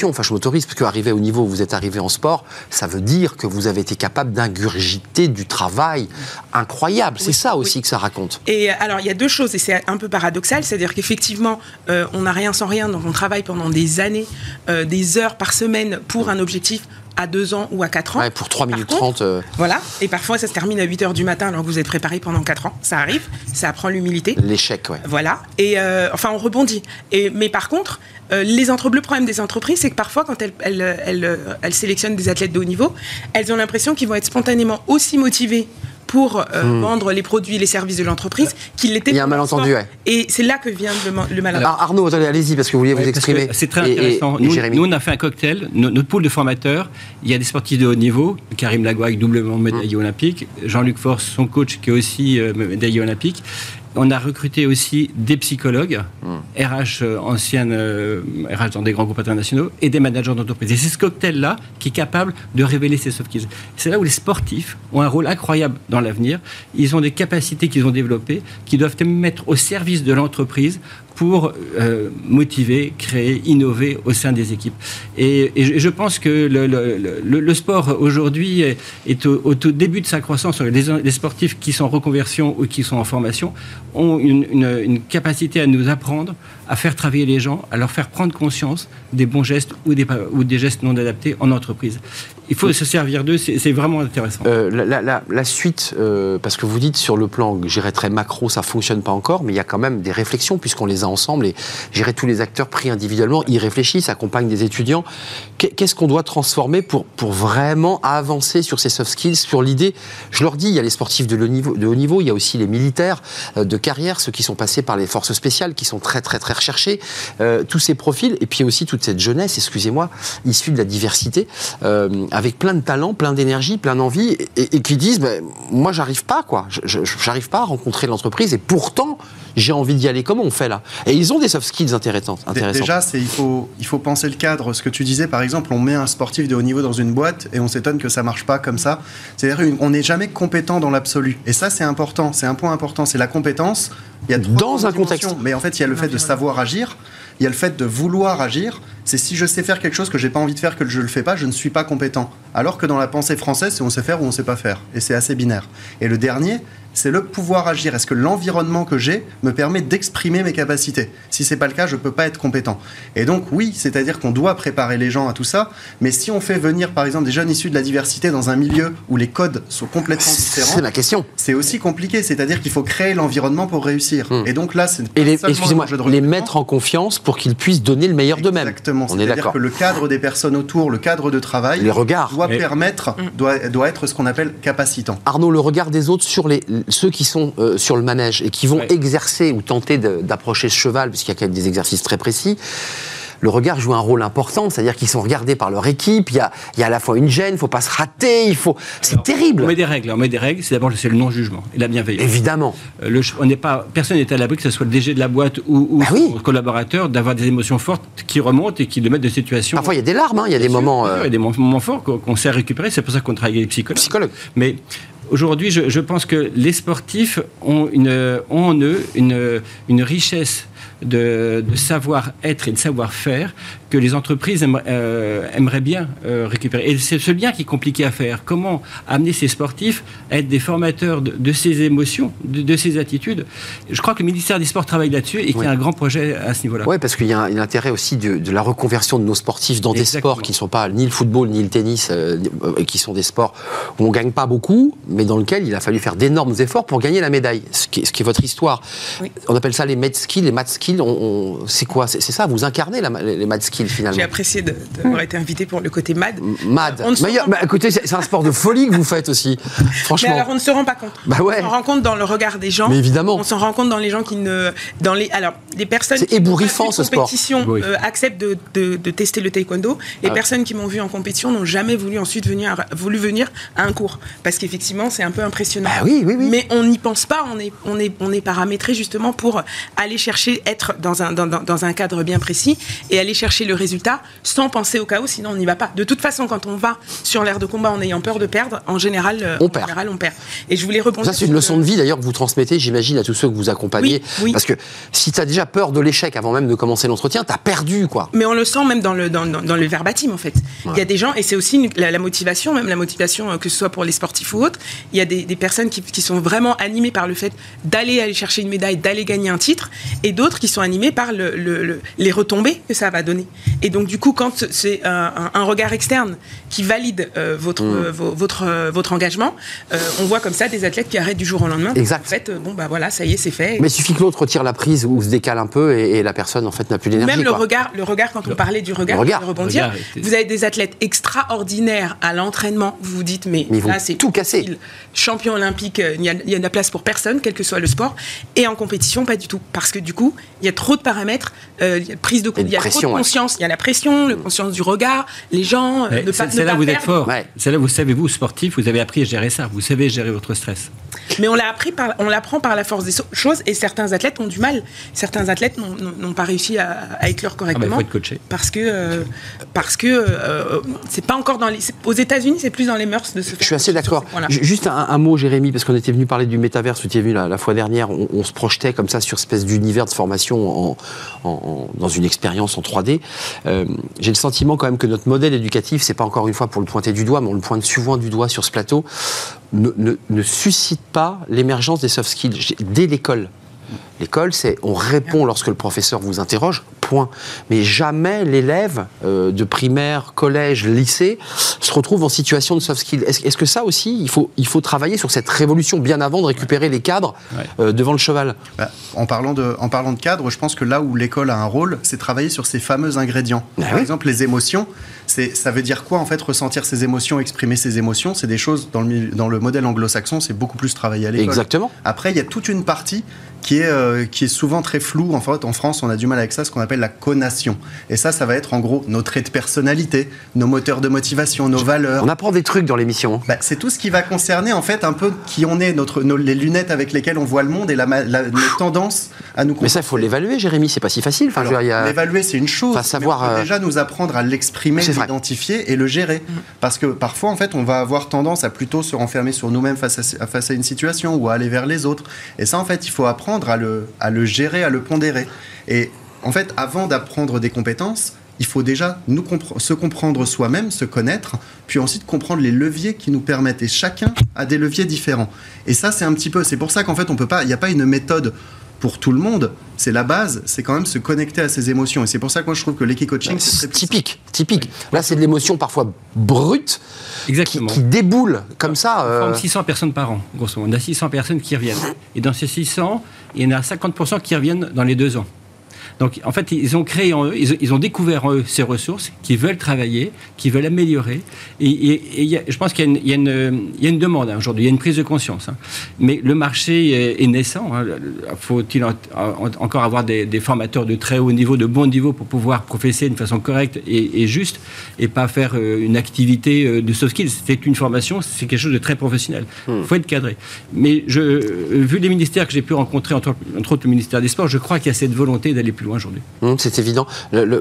Enfin, je m'autorise parce qu'arriver au niveau où vous êtes arrivé en sport, ça veut dire que vous avez été capable d'ingurgiter du travail incroyable. c'est ça aussi que ça raconte. Et alors il y a deux choses et c'est un peu paradoxal, c'est-à-dire qu'effectivement on n'a rien sans rien, donc on travaille pendant des années, des heures par semaine pour un objectif à 2 ans ou à 4 ans. Ouais, pour 3 minutes 30. Euh. Voilà, et parfois ça se termine à 8 heures du matin alors que vous êtes préparé pendant 4 ans. Ça arrive, ça apprend l'humilité. L'échec, ouais. Voilà, et euh, enfin on rebondit. Et, mais par contre, euh, les le problème des entreprises, c'est que parfois quand elles, elles, elles, elles sélectionnent des athlètes de haut niveau, elles ont l'impression qu'ils vont être spontanément aussi motivés pour euh, hmm. vendre les produits et les services de l'entreprise qu'il l'était. Il y a un malentendu, ouais. Et c'est là que vient le, le malentendu. Alors Arnaud, allez-y parce que vous vouliez vous exprimer. C'est très intéressant. nous, nous, on a fait un cocktail. Notre, pool de formateurs, il y a des sportifs de haut niveau, Karim Lagouac, doublement médaillé hmm. olympique, Jean-Luc Force, son coach qui est aussi euh, médaillé olympique, on a recruté aussi des psychologues, RH euh, anciennes, RH euh, dans des grands groupes internationaux, et des managers d'entreprise. Et c'est ce cocktail-là qui est capable de révéler ces soft skills. C'est là où les sportifs ont un rôle incroyable dans l'avenir. Ils ont des capacités qu'ils ont développées, qui doivent mettre au service de l'entreprise pour euh, motiver, créer, innover au sein des équipes. Et, je, pense que le, sport aujourd'hui est, au, tout début de sa croissance. Les, sportifs qui sont en reconversion ou qui sont en formation ont une capacité à nous apprendre à faire travailler les gens, à leur faire prendre conscience des bons gestes ou des, ou des gestes non adaptés en entreprise. Il faut se servir d'eux, c'est vraiment intéressant. Euh, la, suite, euh, parce que vous dites sur le plan, j'irais très macro, ça fonctionne pas encore, mais il y a quand même des réflexions puisqu'on les a ensemble et j'irai tous les acteurs pris individuellement, ils réfléchissent, accompagnent des étudiants. Qu'est-ce qu'on doit transformer pour, pour vraiment avancer sur ces soft skills, sur l'idée? Je leur dis, il y a les sportifs de haut niveau, de haut niveau il y a aussi les militaires euh, de carrière, ceux qui sont passés par les forces spéciales, qui sont très très très euh, tous ces profils, et puis aussi toute cette jeunesse, excusez-moi, issue de la diversité, avec plein de talents, plein d'énergie, plein d'envie, et, qui disent, ben, moi j'arrive pas, quoi, j'arrive pas à rencontrer l'entreprise, et pourtant j'ai envie d'y aller. Comment on fait là? Et ils ont des soft skills intéressantes. Déjà, il faut, il faut penser le cadre. Ce que tu disais, par exemple, on met un sportif de haut niveau dans une boîte et on s'étonne que ça marche pas comme ça. C'est-à-dire, on n'est jamais compétent dans l'absolu. Et ça, c'est important. C'est un point important. C'est la compétence. Il y a dans un contexte. Mais en fait, il y a le fait de savoir agir. Il y a le fait de vouloir agir. C'est si je sais faire quelque chose que j'ai pas envie de faire, que je le fais pas, je ne suis pas compétent. Alors que dans la pensée française, c'est on sait faire ou on sait pas faire. Et c'est assez binaire. Et le dernier, c'est le pouvoir agir. Est-ce que l'environnement que j'ai me permet d'exprimer mes capacités? Si c'est pas le cas, je peux pas être compétent. Et donc oui, c'est-à-dire qu'on doit préparer les gens à tout ça, mais si on fait venir par exemple des jeunes issus de la diversité dans un milieu où les codes sont complètement différents, c'est la question. C'est aussi compliqué, c'est-à-dire qu'il faut créer l'environnement pour réussir. Hmm. Et donc là, c'est excusez-moi, les mettre en confiance pour qu'ils puissent donner le meilleur d'eux-mêmes. Exactement. C'est-à-dire que le cadre des personnes autour, le cadre de travail, les regards doit permettre, hmm. doit, doit être ce qu'on appelle capacitant. Arnaud, le regard des autres sur les ceux qui sont euh, sur le manège et qui vont exercer ou tenter d'approcher ce cheval, puisqu'il y a quand même des exercices très précis, le regard joue un rôle important, c'est-à-dire qu'ils sont regardés par leur équipe, il y a, il y a à la fois une gêne, il faut pas se rater, il faut... C'est terrible. On met des règles, on met des règles, c'est d'abord c'est le non-jugement et la bienveillance. Évidemment. Euh, le, on n'est pas, personne n'est à l'abri que ce soit le DG de la boîte ou, ou Bah oui. collaborateur d'avoir des émotions fortes qui remontent et qui le mettent de situations. Parfois, il y a des larmes, hein, il y a des sûr, moments... euh, Il y a des moments forts qu'on sait récupérer, c'est pour ça qu'on travaille avec les psychologues. psychologues. Mais aujourd'hui, je, je pense que les sportifs ont, une, ont en eux une, une richesse de, savoir-être et de savoir-faire que les entreprises aimeraient, euh, aimeraient bien euh, récupérer. Et c'est ce lien qui est compliqué à faire. Comment amener ces sportifs à être des formateurs de, de ces émotions, de, de ces attitudes? Je crois que le ministère des Sports travaille là-dessus et qu'il y a un grand projet à ce niveau-là. Oui, parce qu'il y a un, un intérêt aussi de, de la reconversion de nos sportifs dans des sports qui ne sont pas ni le football ni le tennis, euh, qui sont des sports où on ne gagne pas beaucoup, mais dans lesquels il a fallu faire d'énormes efforts pour gagner la médaille, ce qui est, ce qui est votre histoire. Oui. On appelle ça les med skills, les mat skills. On, on- c'est quoi? C'est c'est ça, vous incarnez la les mat skills finalement. J'ai apprécié de- d'avoir été invité pour le côté MAD. Mad. On ne se Mais, rend mais écoutez, c'est un sport de folie que vous faites aussi. Mais Franchement. alors on ne se rend pas compte. Bah ouais. On s'en rend compte dans le regard des gens. Mais évidemment. On s'en rend compte dans les gens qui ne, dans les, alors les personnes. C'est ébouriffant, ce sport. euh, acceptent de, de- de tester le taekwondo. Les Ah. personnes qui m'ont vu en compétition n'ont jamais voulu ensuite venir, voulu venir à un cours parce qu'effectivement c'est un peu impressionnant. Bah oui, oui, oui. Mais on n'y pense pas. On est, on est, on est paramétré justement pour aller chercher être dans un, dans, dans- dans un cadre bien précis et aller chercher le résultat sans penser au chaos. Sinon on n'y va pas. De toute façon, quand on va sur l'air de combat en ayant peur de perdre, en général, euh, On en perd. général, on perd. Et je voulais rebondir. Ça, c'est une leçon le- de vie d'ailleurs que vous transmettez, j'imagine, à tous ceux que vous accompagnez. Oui, oui. Parce que si tu as déjà peur de l'échec avant même de commencer l'entretien, tu as perdu, quoi. Mais on le sent même dans le, dans, dans- dans le verbatim, en fait. Il y a des gens, et c'est aussi une- la, la motivation, même la motivation, euh, que ce soit pour les sportifs ou autres, il y a des, des personnes qui, qui sont vraiment animées par le fait d'aller aller chercher une médaille, d'aller gagner un titre, et d'autres qui sont animées par le, le- le- les retombées que ça va donner. Et donc, du coup, quand c'est un, regard externe qui valide euh, votre, Mm. euh, votre, euh, votre engagement, euh, on voit comme ça des athlètes qui arrêtent du jour au lendemain. Exact. En fait, euh, bon, bah voilà, ça y est, c'est fait. Mais il suffit que l'autre retire la prise ou se décale un peu et, et la personne, en fait, n'a plus l'énergie. Même le quoi. regard, le regard, quand on parlait du regard, Le regard. rebondir, Regard était- vous avez des athlètes extraordinaires à l'entraînement, vous vous dites, mais, Mais là, c'est tout facile. Champion olympique, euh, il y, a, il y a de la place pour personne, quel que soit le sport. Et en compétition, pas du tout. Parce que du coup, il y a trop de paramètres, euh, il y a prise de il y a pression, trop de ouais. Conscience. Il y a la pression, la conscience du regard, les gens, euh, Mais ne pas, C'est ne là pas où vous êtes fort. Ouais. C'est là où vous savez, vous, sportif, vous avez appris à gérer ça. Vous savez gérer votre stress. Mais on l'a appris par, on l'apprend par la force des choses et certains athlètes ont du mal. Certains athlètes n'ont- pas réussi à, à éclore Ah bah, correctement. faut être coaché. Parce que, euh, parce que euh, c'est pas encore dans les. Aux États-Unis, c'est plus dans les mœurs de se faire. Je suis assez d'accord. Juste un, un mot, Jérémy, parce qu'on était venu parler du métaverse, vous étiez venu la, la fois dernière, on, on se projetait comme ça sur une espèce d'univers de formation en- en- en- dans une expérience en 3D. Euh, J'ai le sentiment quand même que notre modèle éducatif, c'est pas encore une fois pour le pointer du doigt, mais on le pointe souvent du doigt sur ce plateau, ne, ne- suscite pas l'émergence des soft skills dès l'école. L'école, c'est on répond lorsque le professeur vous interroge, point. Mais jamais l'élève euh, de primaire, collège, lycée se retrouve en situation de soft skill. Est-ce est-ce que ça aussi, il faut, il faut travailler sur cette révolution bien avant de récupérer les cadres Ouais. euh, devant le cheval? Bah, en, parlant de, en parlant de cadre, je pense que là où l'école a un rôle, c'est travailler sur ces fameux ingrédients. Ah Par oui. exemple, les émotions, c'est, ça veut dire quoi en fait ressentir ses émotions, exprimer ses émotions? C'est des choses dans le, dans le modèle anglo-saxon, c'est beaucoup plus travaillé à l'école. Exactement. Après, il y a toute une partie qui est, euh, qui est souvent très floue. En fait, en France, on a du mal avec ça, ce qu'on appelle la connation. Et ça, ça va être en gros nos traits de personnalité, nos moteurs de motivation, nos valeurs. On apprend des trucs dans l'émission. hein. Bah, c'est tout ce qui va concerner en fait un peu qui on est, notre, nos- les lunettes avec lesquelles on voit le monde et la, la- nos tendances à nous Mais ça, il faut l'évaluer, Jérémy, c'est pas si facile. Enfin, a- L'évaluer, c'est une chose. Enfin, savoir, mais on peut euh, déjà nous apprendre à l'exprimer, C'est vrai. l'identifier et le gérer. Parce que parfois, en fait, on va avoir tendance à plutôt se renfermer sur nous-mêmes face à, face à une situation ou à aller vers les autres. Et ça, en fait, il faut apprendre à le, à le gérer, à le pondérer. Et en fait, avant d'apprendre des compétences, il faut déjà nous se comprendre soi-même, se connaître, puis ensuite comprendre les leviers qui nous permettent. Et chacun a des leviers différents. Et ça, c'est un petit peu. C'est pour ça qu'en fait, on peut pas. Il n'y a pas une méthode pour tout le monde. C'est la base. C'est quand même se connecter à ses émotions. Et c'est pour ça que moi, je trouve que l'équicoaching, c'est c'est typique, typique. Là, c'est de l'émotion parfois brute qui, Exactement. qui déboule comme ça. On euh, forme 600 personnes par an, grosso modo. On a 600 personnes qui reviennent. Et dans ces 600, il y en a 50% qui reviennent dans les deux ans. Donc, en fait, ils ont créé en eux, ils, ont découvert en eux ces ressources, qui veulent travailler, qui veulent améliorer. Et, je pense qu'il y, a une demande hein, aujourd'hui, il y a une prise de conscience. Hein. Mais le marché est, naissant. Hein. Faut-il encore avoir des, formateurs de très haut niveau, de bon niveau, pour pouvoir professer d'une façon correcte et, juste, et pas faire euh, une activité euh, de soft skills? C'est une formation, c'est quelque chose de très professionnel. Il hmm. faut être cadré. Mais je, euh, vu les ministères que j'ai pu rencontrer, entre, autres le ministère des Sports, je crois qu'il y a cette volonté d'aller plus loin aujourd'hui. Hmm, c'est évident.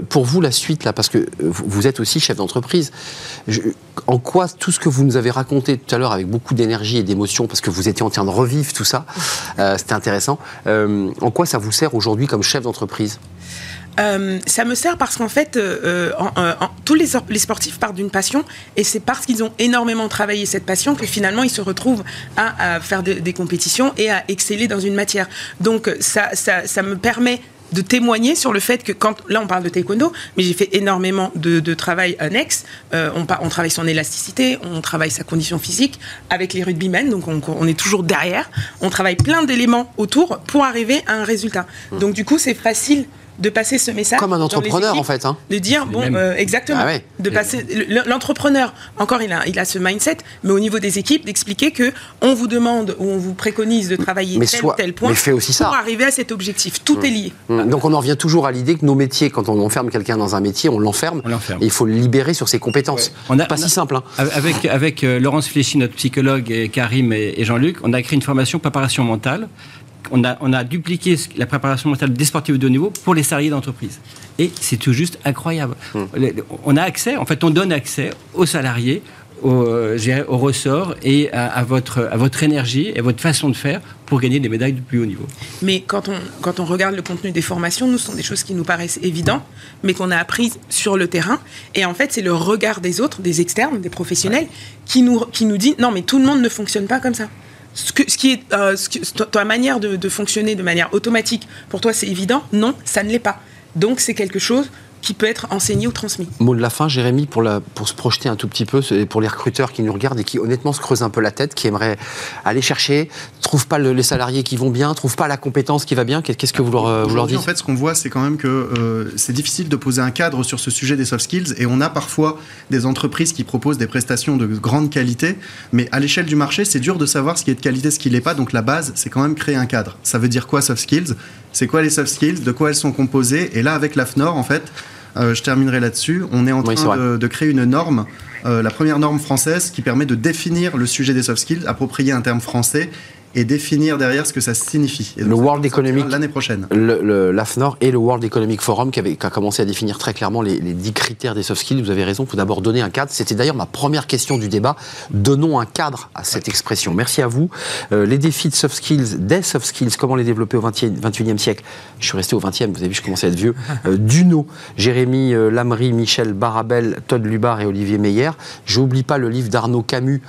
pour vous, la suite, là, parce que vous êtes aussi chef d'entreprise, en quoi tout ce que vous nous avez raconté tout à l'heure avec beaucoup d'énergie et d'émotion, parce que vous étiez en train de revivre tout ça, c'était intéressant, en quoi ça vous sert aujourd'hui comme chef d'entreprise? Euh, ça me sert parce qu'en fait, euh, euh, tous les, sportifs partent d'une passion et c'est parce qu'ils ont énormément travaillé cette passion que finalement ils se retrouvent à, faire des compétitions et à exceller dans une matière. Donc ça, ça, me permet de témoigner sur le fait que quand là on parle de taekwondo, mais j'ai fait énormément de, travail annexe. on, on, travaille son élasticité, on travaille sa condition physique avec les rugbymen, donc on, on est toujours derrière. On travaille plein d'éléments autour pour arriver à un résultat. Mmh. Donc du coup c'est facile de passer ce message. Comme un entrepreneur, en fait. Hein. De dire, bon, euh, exactement. Ah de passer. L'entrepreneur, encore, il a, il a ce mindset, mais au niveau des équipes, d'expliquer que on vous demande ou on vous préconise de travailler tel ou tel point mais fait aussi ça. pour arriver à cet objectif. Tout mmh. est lié. Mmh. Donc on en revient toujours à l'idée que nos métiers, quand on enferme quelqu'un dans un métier, on l'enferme. Il faut le libérer sur ses compétences. On a, pas si simple. Hein. Avec, avec euh, Laurence Fléchy, notre psychologue, et Karim et, et Jean-Luc, on a créé une formation préparation mentale on a, dupliqué la préparation mentale des sportifs de haut niveau pour les salariés d'entreprise. Et c'est tout juste incroyable. Hmm. On a accès, en fait, on donne accès aux salariés, au, euh, au ressort et à, votre, à votre énergie et votre façon de faire pour gagner des médailles du plus haut niveau. Mais quand on, quand on regarde le contenu des formations, nous, ce sont des choses qui nous paraissent évidentes, mais qu'on a apprises sur le terrain. Et en fait, c'est le regard des autres, des externes, des professionnels, qui, nous, qui nous dit non, mais tout le monde ne fonctionne pas comme ça ce, qui est euh, ta manière de, fonctionner de manière automatique, pour toi c'est évident Non, ça ne l'est pas. Donc c'est quelque chose qui peut être enseigné ou transmis. Mot de la fin, Jérémy, pour, la, pour se projeter un tout petit peu, pour les recruteurs qui nous regardent et qui honnêtement se creusent un peu la tête, qui aimeraient aller chercher, trouvent pas les salariés qui vont bien, trouvent pas la compétence qui va bien, qu'est-ce que vous leur, euh, vous leur dites En fait, ce qu'on voit, c'est quand même que euh, c'est difficile de poser un cadre sur ce sujet des soft skills et on a parfois des entreprises qui proposent des prestations de grande qualité, mais à l'échelle du marché, c'est dur de savoir ce qui est de qualité, ce qui n'est pas. Donc la base, c'est quand même créer un cadre. Ça veut dire quoi soft skills? C'est quoi les soft skills? De quoi elles sont composées? Et là, avec l'AFNOR, en fait, euh, je terminerai là-dessus. On est en train de, créer une norme, euh, la première norme française qui permet de définir le sujet des soft skills, approprier un terme français et définir derrière ce que ça signifie. le World Economic l'année prochaine. L'AFNOR et le World Economic Forum qui, avait, a commencé à définir très clairement les, les 10 critères des soft skills. Vous avez raison, il faut d'abord donner un cadre. C'était d'ailleurs ma première question du débat. Donnons un cadre à cette expression. Merci à vous. Euh, les défis de soft skills, des soft skills, comment les développer au 20 21e siècle? Je suis resté au 20e, vous avez vu, je commençais à être vieux. Euh, Duno, Jérémy euh, Lamry, Michel Barabel, Todd Lubar et Olivier Meyer. J'oublie pas le livre d'Arnaud Camus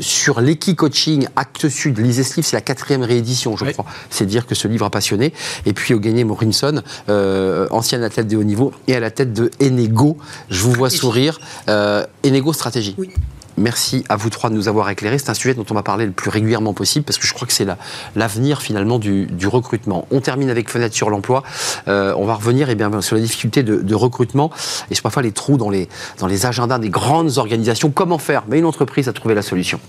sur l'équi-coaching, Acte Sud, lisez ce c'est la quatrième réédition, je crois. C'est dire que ce livre a passionné. Et puis Ogene Morinson, euh, ancienne athlète de haut niveau, et à la tête de Enego. Je vous vois sourire. Euh, Enego Stratégie. Oui. Merci à vous trois de nous avoir éclairés. C'est un sujet dont on va parler le plus régulièrement possible parce que je crois que c'est l'avenir finalement du, recrutement. On termine avec Fenêtre sur l'emploi. Euh, on va revenir eh bien, sur les difficultés de, recrutement et sur parfois les trous dans les, dans les agendas des grandes organisations. Comment faire? Mais une entreprise a trouvé la solution.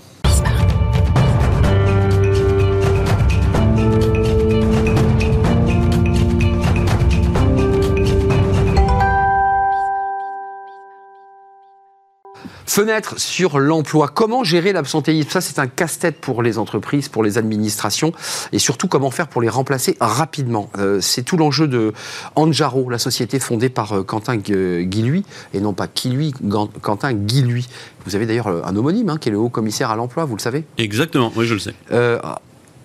Fenêtre sur l'emploi. Comment gérer l'absentéisme? Ça, c'est un casse-tête pour les entreprises, pour les administrations, et surtout comment faire pour les remplacer rapidement? Euh, c'est tout l'enjeu de Anjaro, la société fondée par euh, Quentin Guilhuy, et non pas Quentin Guilhuy. Vous avez d'ailleurs euh, un homonyme, hein, qui est le haut commissaire à l'emploi, vous le savez? Exactement, oui, je le sais.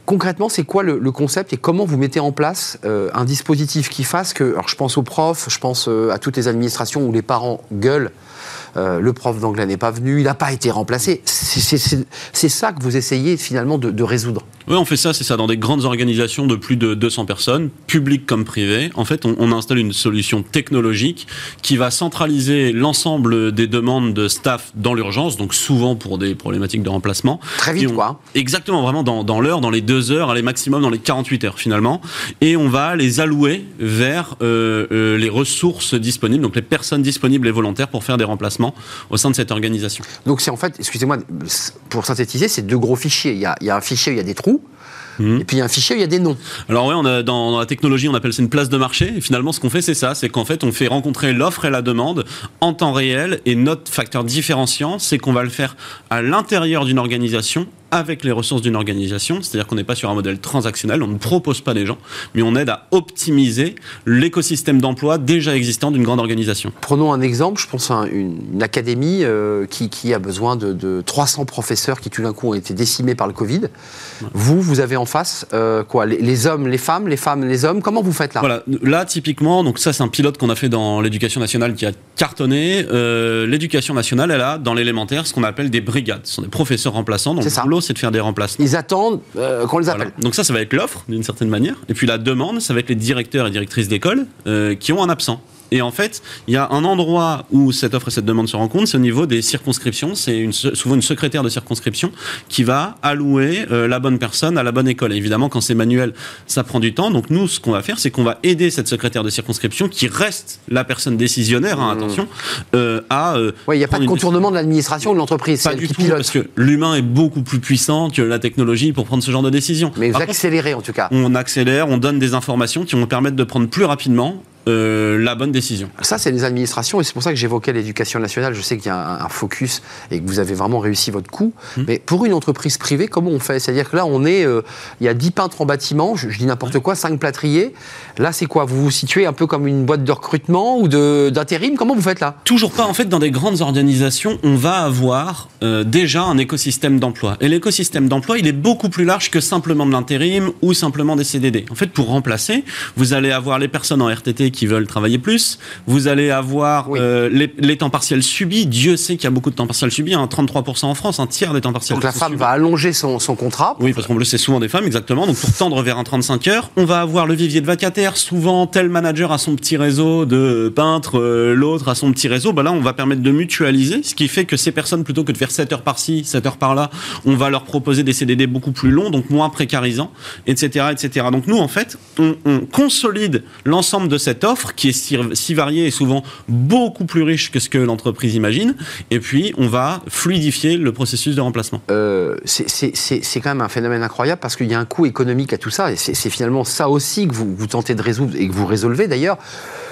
Concrètement, c'est quoi le, concept et comment vous mettez en place un dispositif qui fasse que, alors je pense aux profs, je pense à toutes les administrations où les parents gueulent euh, le prof d'anglais n'est pas venu, il n'a pas été remplacé. C'est ça que vous essayez finalement de, résoudre. Oui, on fait ça, c'est ça, dans des grandes organisations de plus de 200 personnes, publiques comme privées. En fait, on, on installe une solution technologique qui va centraliser l'ensemble des demandes de staff dans l'urgence, donc souvent pour des problématiques de remplacement. Très vite, on- quoi. Exactement, vraiment dans, dans l'heure, dans les deux heures, allez, maximum dans les 48 heures finalement. Et on va les allouer vers euh, euh, les ressources disponibles, donc les personnes disponibles et volontaires pour faire des remplacements au sein de cette organisation. Donc c'est en fait, excusez-moi, pour synthétiser, c'est deux gros fichiers. Il y a, il y a un fichier où il y a des trous, Mhm. et puis il y a un fichier où il y a des noms. Alors ouais, on a, dans, dans la technologie, on appelle ça une place de marché. Et finalement, ce qu'on fait, c'est ça, c'est qu'en fait, on fait rencontrer l'offre et la demande en temps réel. Et notre facteur différenciant, c'est qu'on va le faire à l'intérieur d'une organisation avec les ressources d'une organisation, c'est-à-dire qu'on n'est pas sur un modèle transactionnel, on ne propose pas des gens, mais on aide à optimiser l'écosystème d'emploi déjà existant d'une grande organisation. Prenons un exemple, je pense à un- une, une académie euh, qui, qui a besoin de, de 300 professeurs qui tout d'un coup ont été décimés par le Covid. Vous, vous avez en face euh, quoi les, les hommes, les femmes, les femmes, les hommes. Comment vous faites là? Voilà, là typiquement, donc ça c'est un pilote qu'on a fait dans l'éducation nationale qui a cartonné. Euh, l'éducation nationale, elle a dans l'élémentaire ce qu'on appelle des brigades. Ce sont des professeurs remplaçants. Donc C'est le ça. boulot, c'est de faire des remplacements. Ils attendent euh, qu'on les appelle. Voilà. Donc ça, ça va être l'offre d'une certaine manière. Et puis la demande, ça va être les directeurs et directrices d'école euh, qui ont un absent. Et en fait, il y a un endroit où cette offre et cette demande se rencontrent, c'est au niveau des circonscriptions. C'est souvent une secrétaire de circonscription qui va allouer euh, la bonne personne à la bonne école. Et évidemment, quand c'est manuel, ça prend du temps. Donc nous, ce qu'on va faire, c'est qu'on va aider cette secrétaire de circonscription, qui reste la personne décisionnaire, hein, attention, euh, à... euh, Oui, il n'y a pas de contournement de l'administration ou de l'entreprise, pas du qui tout, pilote. parce que l'humain est beaucoup plus puissant que la technologie pour prendre ce genre de décision. Mais vous accélérez en tout cas. on accélère, on donne des informations qui vont permettre de prendre plus rapidement euh, la bonne décision. Ça, c'est les administrations, et c'est pour ça que j'évoquais l'éducation nationale. Je sais qu'il y a un, un focus et que vous avez vraiment réussi votre coup. Hum. Mais pour une entreprise privée, comment on fait? C'est-à-dire que là, on est, euh, il y a 10 peintres en bâtiment, je, je dis n'importe quoi, 5 plâtriers. Là, c'est quoi? Vous vous situez un peu comme une boîte de recrutement ou d'intérim? Comment vous faites là? Toujours pas. En fait, dans des grandes organisations, on va avoir euh, déjà un écosystème d'emploi. Et l'écosystème d'emploi, il est beaucoup plus large que simplement de l'intérim ou simplement des CDD. En fait, pour remplacer, vous allez avoir les personnes en RTT qui veulent travailler plus. Vous allez avoir Oui. euh, les, les temps partiels subis. Dieu sait qu'il y a beaucoup de temps partiels subis. Hein, 33% en France, un tiers des temps partiels. Donc la femme subis. va allonger son, son contrat. Oui, parce qu'en plus, c'est souvent des femmes, exactement. Donc, pour tendre vers un 35 heures, on va avoir le vivier de vacataires. Souvent, tel manager a son petit réseau de peintres, euh, l'autre a son petit réseau. Bah là, on va permettre de mutualiser, ce qui fait que ces personnes, plutôt que de faire 7 heures par-ci, 7 heures par-là, on va leur proposer des CDD beaucoup plus longs, donc moins précarisants, etc., etc. Donc, nous, en fait, on, on consolide l'ensemble de cette offre qui est si, variée et souvent beaucoup plus riche que ce que l'entreprise imagine. Et puis, on va fluidifier le processus de remplacement. Euh, c'est- quand même un phénomène incroyable parce qu'il y a un coût économique à tout ça et c'est finalement ça aussi que vous, tentez de résoudre et que vous résolvez d'ailleurs.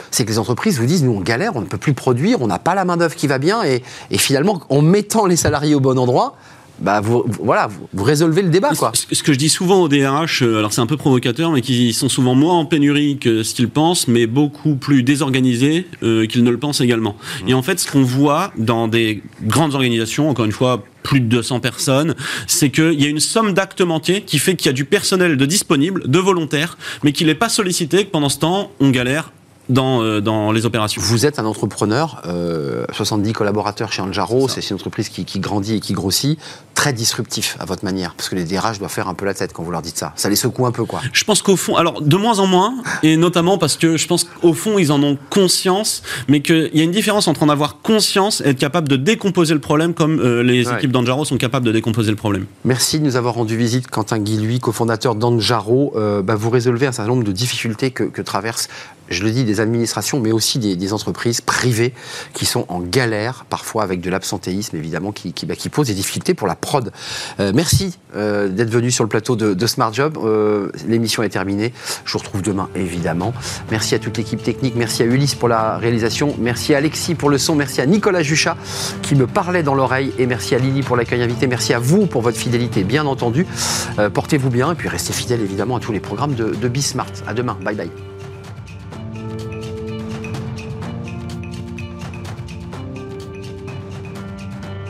C'est que les entreprises vous disent nous on galère, on ne peut plus produire, on n'a pas la main d'œuvre qui va bien et finalement en mettant les salariés au bon endroit, bah vous, voilà vous, vous résolvez le débat quoi. Ce ce que je dis souvent aux DRH, euh, alors c'est un peu provocateur, mais qui sont souvent moins en pénurie que ce qu'ils pensent, mais beaucoup plus désorganisés euh, qu'ils ne le pensent également. Et en fait, ce qu'on voit dans des grandes organisations, encore une fois, plus de 200 personnes, c'est qu'il y a une somme d'actes manqués qui fait qu'il y a du personnel de disponible, de volontaire, mais qu'il n'est pas sollicité, que pendant ce temps, on galère dans, euh, dans les opérations. Vous êtes un entrepreneur, euh, 70 collaborateurs chez Anjaro, c'est une entreprise qui, qui grandit et qui grossit, très disruptif à votre manière, parce que les DRH doivent faire un peu la tête quand vous leur dites ça. Ça les secoue un peu quoi. Je pense qu'au fond, alors de moins en moins, et notamment parce que je pense qu'au fond ils en ont conscience, mais qu'il y a une différence entre en avoir conscience et être capable de décomposer le problème comme euh, les Ouais. équipes d'Anjaro sont capables de décomposer le problème. Merci de nous avoir rendu visite, Quentin Guilhuy, cofondateur d'Anjaro. Euh, bah, vous résolvez un certain nombre de difficultés que, que traversent, je le dis, des administrations, mais aussi des, entreprises privées qui sont en galère, parfois avec de l'absentéisme, évidemment, qui, bah, pose des difficultés pour la prod. Euh, merci euh, d'être venu sur le plateau de, Smart Job. Euh, L'émission est terminée. Je vous retrouve demain, évidemment. Merci à toute l'équipe technique. Merci à Ulysse pour la réalisation. Merci à Alexis pour le son. Merci à Nicolas Juchat qui me parlait dans l'oreille. Et merci à Lily pour l'accueil invité. Merci à vous pour votre fidélité, bien entendu. Portez-vous bien et puis restez fidèles, évidemment, à tous les programmes de, de Bismart. À demain. Bye bye.